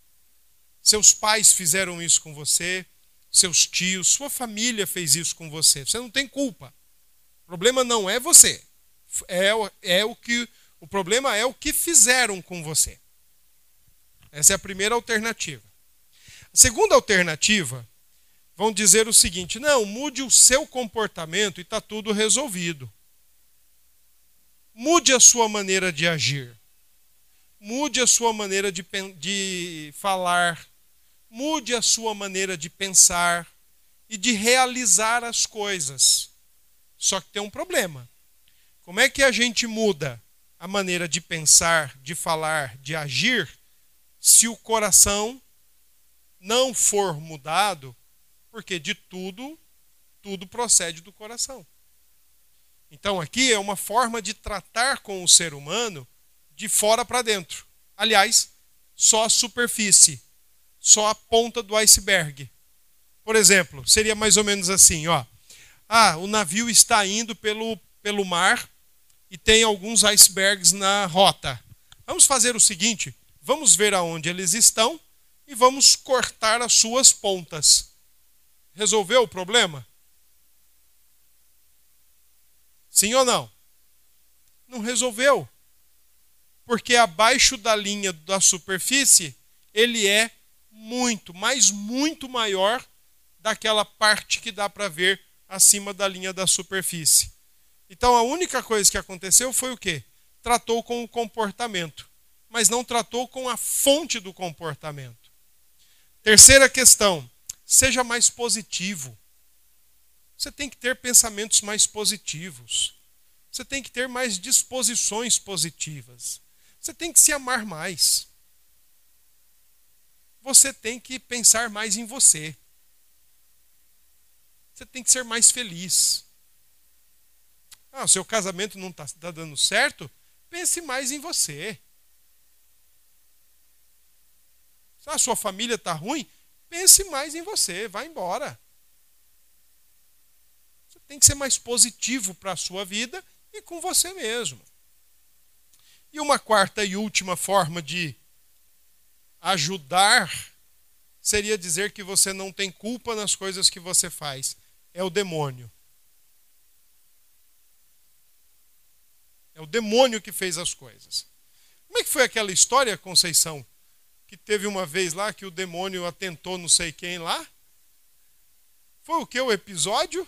Seus pais fizeram isso com você, seus tios, sua família fez isso com você. Você não tem culpa. O problema não é você. É, é o que o problema é o que fizeram com você. Essa é a primeira alternativa. A segunda alternativa vão dizer o seguinte: não, mude o seu comportamento e está tudo resolvido. Mude a sua maneira de agir. Mude a sua maneira de, de falar. Mude a sua maneira de pensar e de realizar as coisas. Só que tem um problema. Como é que a gente muda a maneira de pensar, de falar, de agir, se o coração não for mudado? Porque de tudo, tudo procede do coração. Então aqui é uma forma de tratar com o ser humano de fora para dentro. Aliás, só a superfície, só a ponta do iceberg. Por exemplo, seria mais ou menos assim, ó. Ah, o navio está indo pelo, pelo mar e tem alguns icebergs na rota. Vamos fazer o seguinte, vamos ver aonde eles estão e vamos cortar as suas pontas. Resolveu o problema? Sim ou não? Não resolveu. Porque abaixo da linha da superfície, ele é muito, mas muito maior daquela parte que dá para ver acima da linha da superfície. Então a única coisa que aconteceu foi o quê? Tratou com o comportamento, mas não tratou com a fonte do comportamento. Terceira questão: seja mais positivo. Você tem que ter pensamentos mais positivos. Você tem que ter mais disposições positivas. Você tem que se amar mais. Você tem que pensar mais em você. Você tem que ser mais feliz. Ah, o seu casamento não está tá dando certo? Pense mais em você. Ah, a sua família está ruim? Pense mais em você. Vá embora tem que ser mais positivo para a sua vida e com você mesmo. E uma quarta e última forma de ajudar seria dizer que você não tem culpa nas coisas que você faz. É o demônio. É o demônio que fez as coisas. Como é que foi aquela história, Conceição? Que teve uma vez lá que o demônio atentou não sei quem lá? Foi o que? O episódio?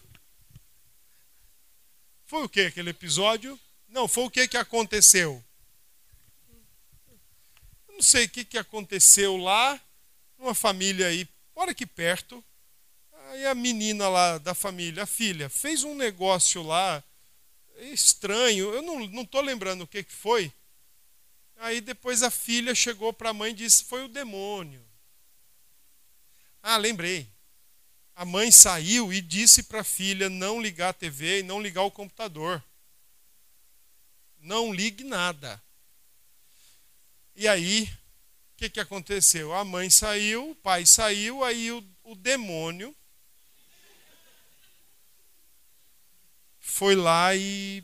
Foi o que aquele episódio? Não, foi o que que aconteceu? não sei o que, que aconteceu lá, numa família aí, olha aqui perto. Aí a menina lá da família, a filha, fez um negócio lá estranho, eu não estou lembrando o que, que foi. Aí depois a filha chegou para a mãe e disse: Foi o demônio. Ah, lembrei a mãe saiu e disse para a filha não ligar a TV e não ligar o computador. Não ligue nada. E aí, o que, que aconteceu? A mãe saiu, o pai saiu, aí o, o demônio foi lá e,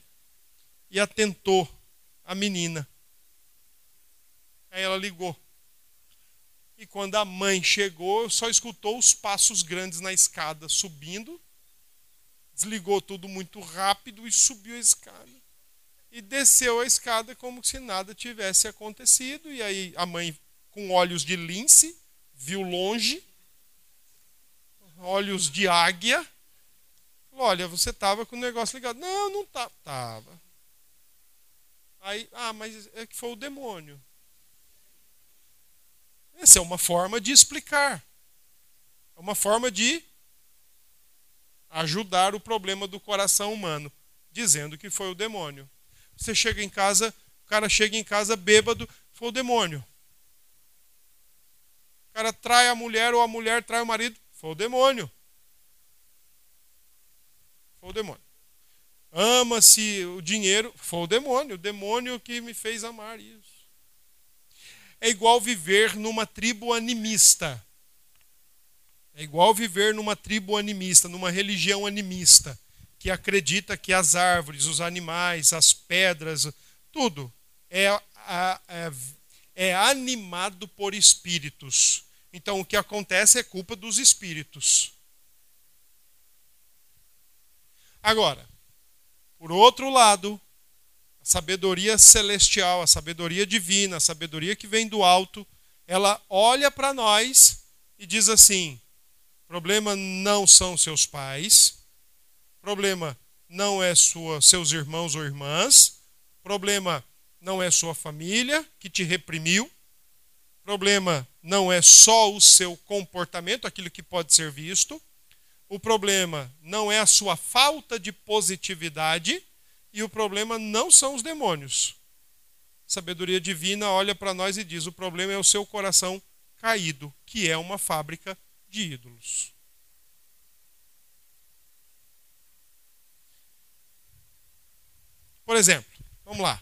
e atentou a menina. Aí ela ligou. E quando a mãe chegou, só escutou os passos grandes na escada subindo. Desligou tudo muito rápido e subiu a escada. E desceu a escada como se nada tivesse acontecido. E aí a mãe, com olhos de lince, viu longe, olhos de águia. Falou, Olha, você estava com o negócio ligado. Não, não estava. Tava. Aí, ah, mas é que foi o demônio. Essa é uma forma de explicar. É uma forma de ajudar o problema do coração humano, dizendo que foi o demônio. Você chega em casa, o cara chega em casa bêbado, foi o demônio. O cara trai a mulher ou a mulher trai o marido, foi o demônio. Foi o demônio. Ama-se o dinheiro, foi o demônio, o demônio que me fez amar isso é igual viver numa tribo animista. É igual viver numa tribo animista, numa religião animista, que acredita que as árvores, os animais, as pedras, tudo é, é, é animado por espíritos. Então o que acontece é culpa dos espíritos. Agora, por outro lado, sabedoria celestial, a sabedoria divina, a sabedoria que vem do alto, ela olha para nós e diz assim: problema não são seus pais, problema não é sua, seus irmãos ou irmãs, problema não é sua família que te reprimiu, problema não é só o seu comportamento, aquilo que pode ser visto, o problema não é a sua falta de positividade e o problema não são os demônios. sabedoria divina olha para nós e diz: o problema é o seu coração caído, que é uma fábrica de ídolos. Por exemplo, vamos lá.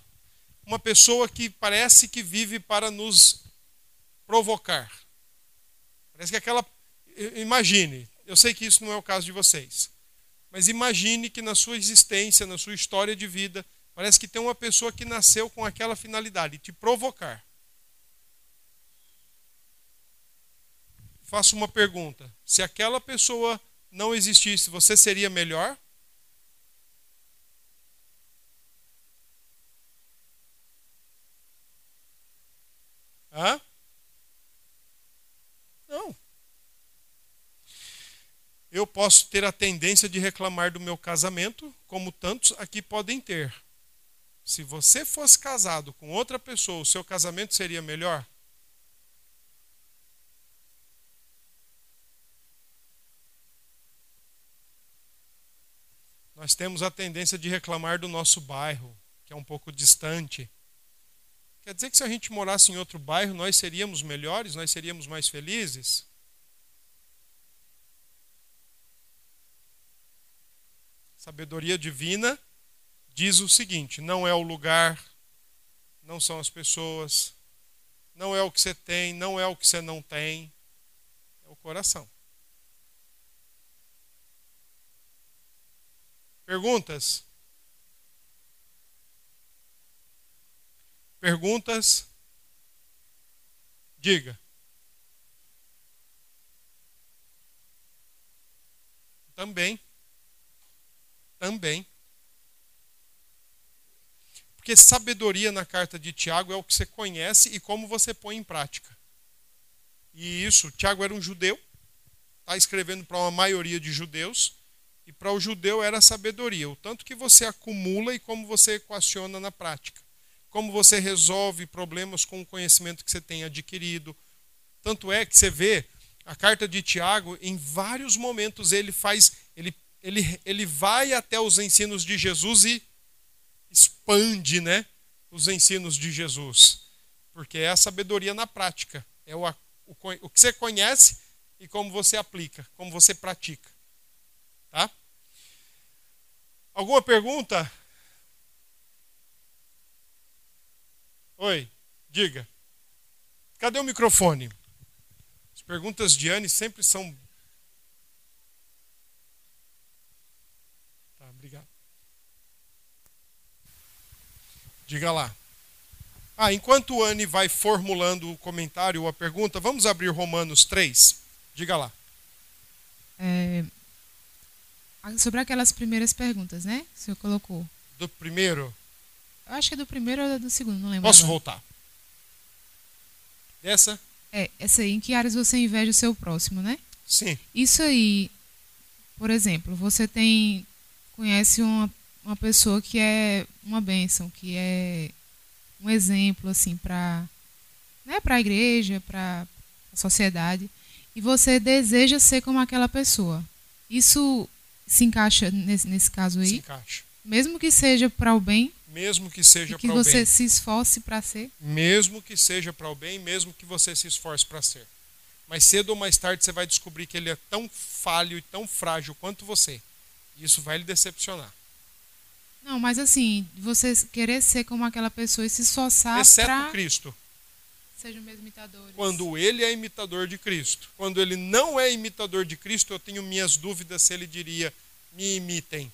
Uma pessoa que parece que vive para nos provocar. Parece que aquela. Imagine, eu sei que isso não é o caso de vocês, mas imagine que na sua existência, na sua história de vida, parece que tem uma pessoa que nasceu com aquela finalidade, te provocar. Faço uma pergunta: se aquela pessoa não existisse, você seria melhor? Hã? Não. Eu posso ter a tendência de reclamar do meu casamento, como tantos aqui podem ter. Se você fosse casado com outra pessoa, o seu casamento seria melhor? Nós temos a tendência de reclamar do nosso bairro, que é um pouco distante. Quer dizer que se a gente morasse em outro bairro, nós seríamos melhores, nós seríamos mais felizes? Sabedoria divina diz o seguinte: não é o lugar, não são as pessoas, não é o que você tem, não é o que você não tem, é o coração. Perguntas? Perguntas? Diga. Também. Também. Porque sabedoria na carta de Tiago é o que você conhece e como você põe em prática. E isso, Tiago era um judeu, está escrevendo para uma maioria de judeus, e para o judeu era sabedoria, o tanto que você acumula e como você equaciona na prática como você resolve problemas com o conhecimento que você tem adquirido. Tanto é que você vê a carta de Tiago, em vários momentos ele faz, ele, ele, ele vai até os ensinos de Jesus e expande, né, os ensinos de Jesus, porque é a sabedoria na prática, é o, o, o que você conhece e como você aplica, como você pratica, tá? Alguma pergunta? Oi, diga. Cadê o microfone? As perguntas de Anne sempre são. Tá, obrigado. Diga lá. Ah, enquanto Anne vai formulando o comentário ou a pergunta, vamos abrir Romanos 3. Diga lá. É, sobre aquelas primeiras perguntas, né? O senhor colocou. Do primeiro? Eu acho que é do primeiro ou do segundo, não lembro. Posso agora. voltar? Essa? É, essa aí, em que áreas você inveja o seu próximo, né? Sim. Isso aí, por exemplo, você tem. conhece uma, uma pessoa que é uma bênção, que é um exemplo, assim, para né, a igreja, para a sociedade, e você deseja ser como aquela pessoa. Isso se encaixa nesse, nesse caso aí? Se encaixa. Mesmo que seja para o bem? Mesmo que seja que para o você bem. se esforce para ser? Mesmo que seja para o bem, mesmo que você se esforce para ser. Mas cedo ou mais tarde você vai descobrir que ele é tão falho e tão frágil quanto você. E isso vai lhe decepcionar. Não, mas assim, você querer ser como aquela pessoa e se esforçar Exceto para Cristo. seja o mesmo imitador. Quando ele é imitador de Cristo. Quando ele não é imitador de Cristo, eu tenho minhas dúvidas se ele diria: me imitem.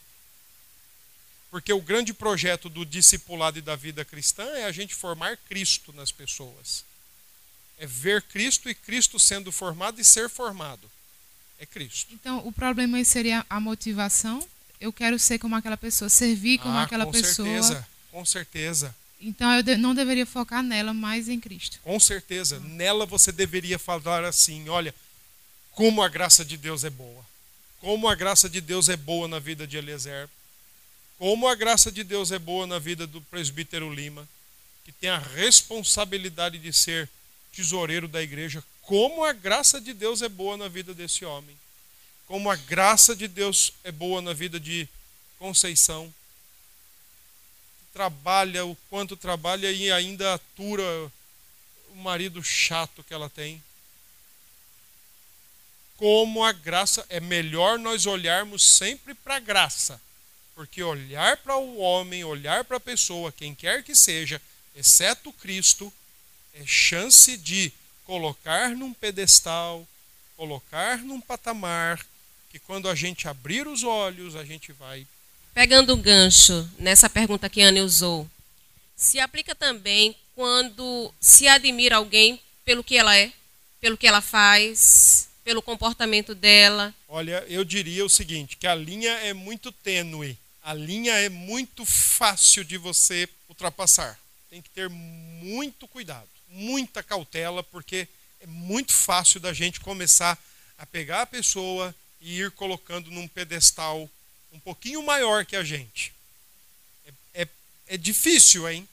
Porque o grande projeto do discipulado e da vida cristã é a gente formar Cristo nas pessoas. É ver Cristo e Cristo sendo formado e ser formado. É Cristo. Então, o problema seria a motivação. Eu quero ser como aquela pessoa, servir como ah, aquela com pessoa. certeza, com certeza. Então, eu não deveria focar nela, mas em Cristo. Com certeza. Nela você deveria falar assim: olha, como a graça de Deus é boa. Como a graça de Deus é boa na vida de Eliezer. Como a graça de Deus é boa na vida do presbítero Lima, que tem a responsabilidade de ser tesoureiro da igreja. Como a graça de Deus é boa na vida desse homem. Como a graça de Deus é boa na vida de Conceição. Trabalha o quanto trabalha e ainda atura o marido chato que ela tem. Como a graça, é melhor nós olharmos sempre para a graça, porque olhar para o homem, olhar para a pessoa, quem quer que seja, exceto Cristo, é chance de colocar num pedestal, colocar num patamar, que quando a gente abrir os olhos, a gente vai. Pegando o gancho nessa pergunta que a Anne usou, se aplica também quando se admira alguém pelo que ela é, pelo que ela faz, pelo comportamento dela. Olha, eu diria o seguinte, que a linha é muito tênue. A linha é muito fácil de você ultrapassar. Tem que ter muito cuidado, muita cautela, porque é muito fácil da gente começar a pegar a pessoa e ir colocando num pedestal um pouquinho maior que a gente. É, é, é difícil, hein?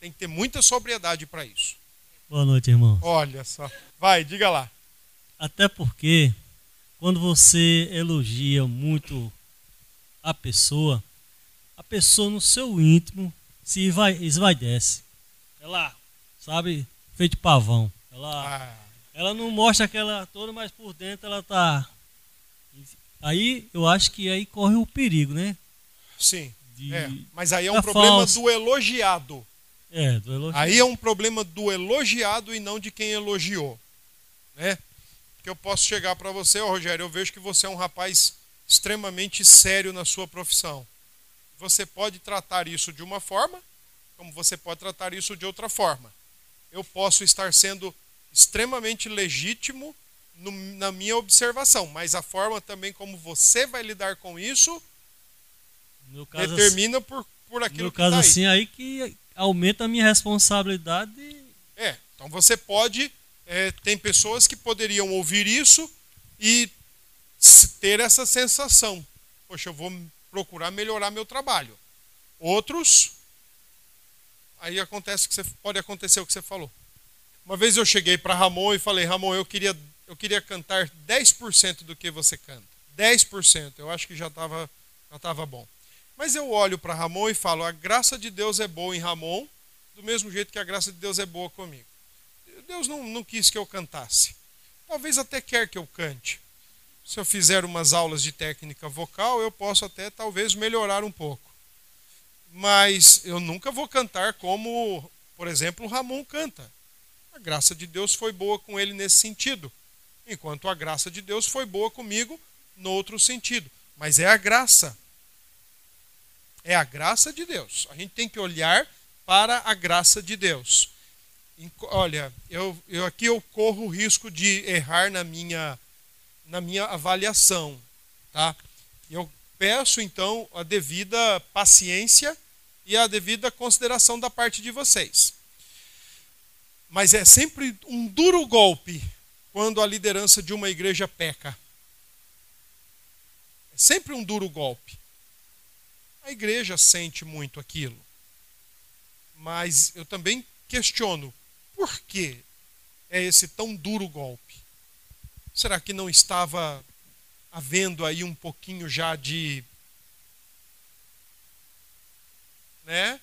Tem que ter muita sobriedade para isso. Boa noite, irmão. Olha só. Vai, diga lá. Até porque quando você elogia muito a pessoa, a pessoa no seu íntimo se esvai- esvaidece. Ela, sabe, feito pavão. Ela, Ah, ela não mostra aquela toda, mas por dentro ela tá. Aí eu acho que aí corre o perigo, né? sim. De, É, mas aí é um problema falso. do elogiado. é, do elogio. Aí é um problema do elogiado e não de quem elogiou. Né? Que eu posso chegar para você, ó Rogério, eu vejo que você é um rapaz extremamente sério na sua profissão. Você pode tratar isso de uma forma, como você pode tratar isso de outra forma. Eu posso estar sendo extremamente legítimo no- na minha observação, mas a forma também como você vai lidar com isso caso, determina por, por aquilo no que caso tá aí. assim aí que aumenta a minha responsabilidade. É, então você pode. é, tem pessoas que poderiam ouvir isso e ter essa sensação. Poxa, eu vou procurar melhorar meu trabalho. Outros, aí acontece que você, pode acontecer o que você falou. Uma vez eu cheguei para Ramon e falei, Ramon, eu queria, eu queria cantar 10% do que você canta. 10%, eu acho que já estava já tava bom. Mas eu olho para Ramon e falo, a graça de Deus é boa em Ramon, do mesmo jeito que a graça de Deus é boa comigo. Deus não, não quis que eu cantasse. Talvez até quer que eu cante. Se eu fizer umas aulas de técnica vocal, eu posso até talvez melhorar um pouco. Mas eu nunca vou cantar como, por exemplo, Ramon canta. A graça de Deus foi boa com ele nesse sentido, enquanto a graça de Deus foi boa comigo no outro sentido. Mas é a graça. É a graça de Deus. A gente tem que olhar para a graça de Deus. Olha, eu, eu aqui eu corro o risco de errar na minha na minha avaliação, tá? Eu peço então a devida paciência e a devida consideração da parte de vocês. Mas é sempre um duro golpe quando a liderança de uma igreja peca. É sempre um duro golpe. A igreja sente muito aquilo. Mas eu também questiono por que é esse tão duro golpe? Será que não estava havendo aí um pouquinho já de. Né?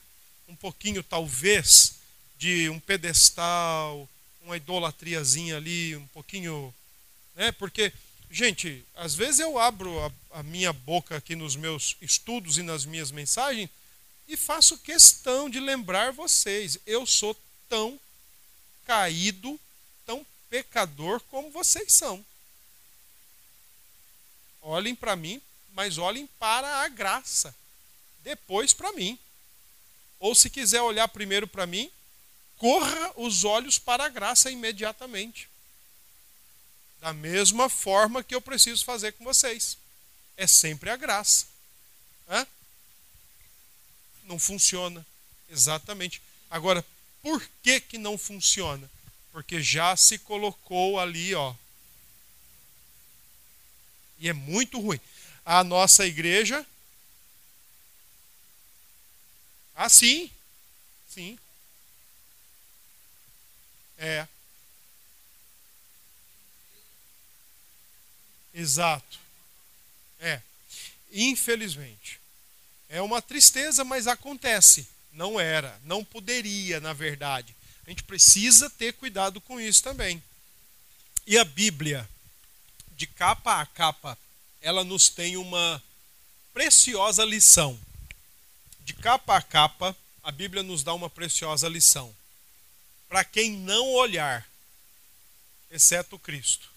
Um pouquinho, talvez, de um pedestal, uma idolatriazinha ali, um pouquinho. Né? Porque, gente, às vezes eu abro a, a minha boca aqui nos meus estudos e nas minhas mensagens e faço questão de lembrar vocês: eu sou tão caído, tão pecador como vocês são. Olhem para mim, mas olhem para a graça. Depois para mim. Ou se quiser olhar primeiro para mim, corra os olhos para a graça imediatamente. Da mesma forma que eu preciso fazer com vocês. É sempre a graça. Hã? Não funciona. Exatamente. Agora, por que, que não funciona? Porque já se colocou ali, ó. E é muito ruim. A nossa igreja. Ah, sim. Sim. É. Exato. É. Infelizmente. É uma tristeza, mas acontece. Não era, não poderia, na verdade. A gente precisa ter cuidado com isso também. E a Bíblia, de capa a capa, ela nos tem uma preciosa lição. De capa a capa, a Bíblia nos dá uma preciosa lição. Para quem não olhar, exceto Cristo.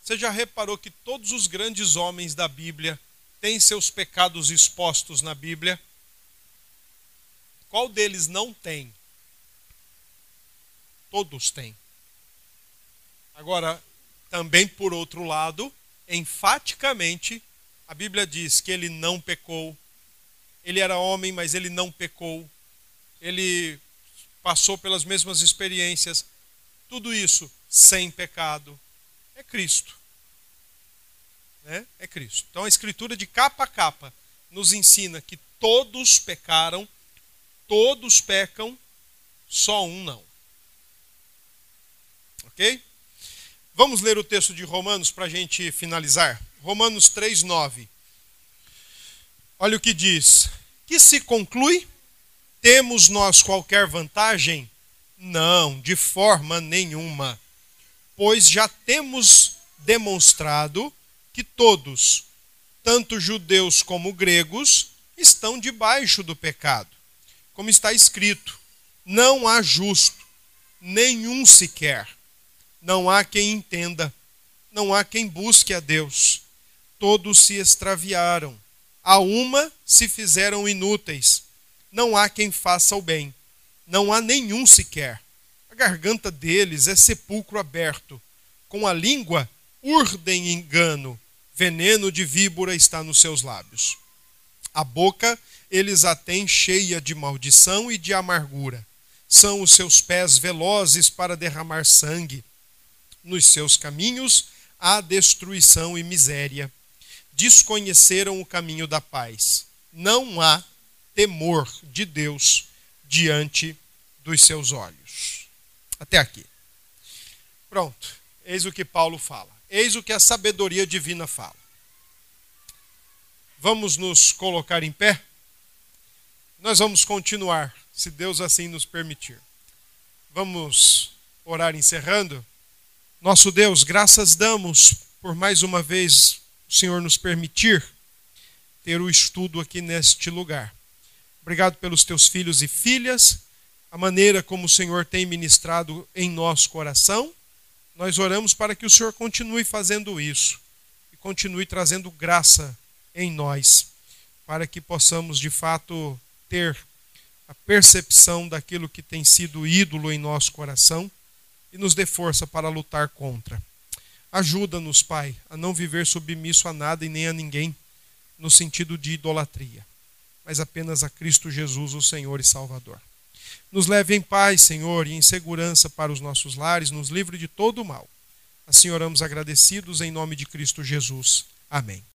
Você já reparou que todos os grandes homens da Bíblia têm seus pecados expostos na Bíblia? Qual deles não tem? Todos têm. Agora, também por outro lado, enfaticamente, a Bíblia diz que ele não pecou. Ele era homem, mas ele não pecou. Ele passou pelas mesmas experiências. Tudo isso sem pecado é Cristo. Né? É Cristo. Então a Escritura, de capa a capa, nos ensina que todos pecaram, todos pecam, só um não. Ok? Vamos ler o texto de Romanos para a gente finalizar. Romanos 3, 9. Olha o que diz. Que se conclui? Temos nós qualquer vantagem? Não, de forma nenhuma pois já temos demonstrado que todos, tanto judeus como gregos, estão debaixo do pecado. Como está escrito: não há justo, nenhum sequer. Não há quem entenda, não há quem busque a Deus. Todos se extraviaram, a uma se fizeram inúteis. Não há quem faça o bem, não há nenhum sequer. A garganta deles é sepulcro aberto. Com a língua urdem engano. Veneno de víbora está nos seus lábios. A boca eles a têm cheia de maldição e de amargura. São os seus pés velozes para derramar sangue. Nos seus caminhos há destruição e miséria. Desconheceram o caminho da paz. Não há temor de Deus diante dos seus olhos. Até aqui. Pronto. Eis o que Paulo fala. Eis o que a sabedoria divina fala. Vamos nos colocar em pé? Nós vamos continuar, se Deus assim nos permitir. Vamos orar encerrando. Nosso Deus, graças damos por mais uma vez o Senhor nos permitir ter o estudo aqui neste lugar. Obrigado pelos teus filhos e filhas a maneira como o Senhor tem ministrado em nosso coração. Nós oramos para que o Senhor continue fazendo isso e continue trazendo graça em nós, para que possamos de fato ter a percepção daquilo que tem sido ídolo em nosso coração e nos dê força para lutar contra. Ajuda-nos, Pai, a não viver submisso a nada e nem a ninguém no sentido de idolatria, mas apenas a Cristo Jesus, o Senhor e Salvador. Nos leve em paz, Senhor, e em segurança para os nossos lares, nos livre de todo o mal. Assim oramos agradecidos em nome de Cristo Jesus. Amém.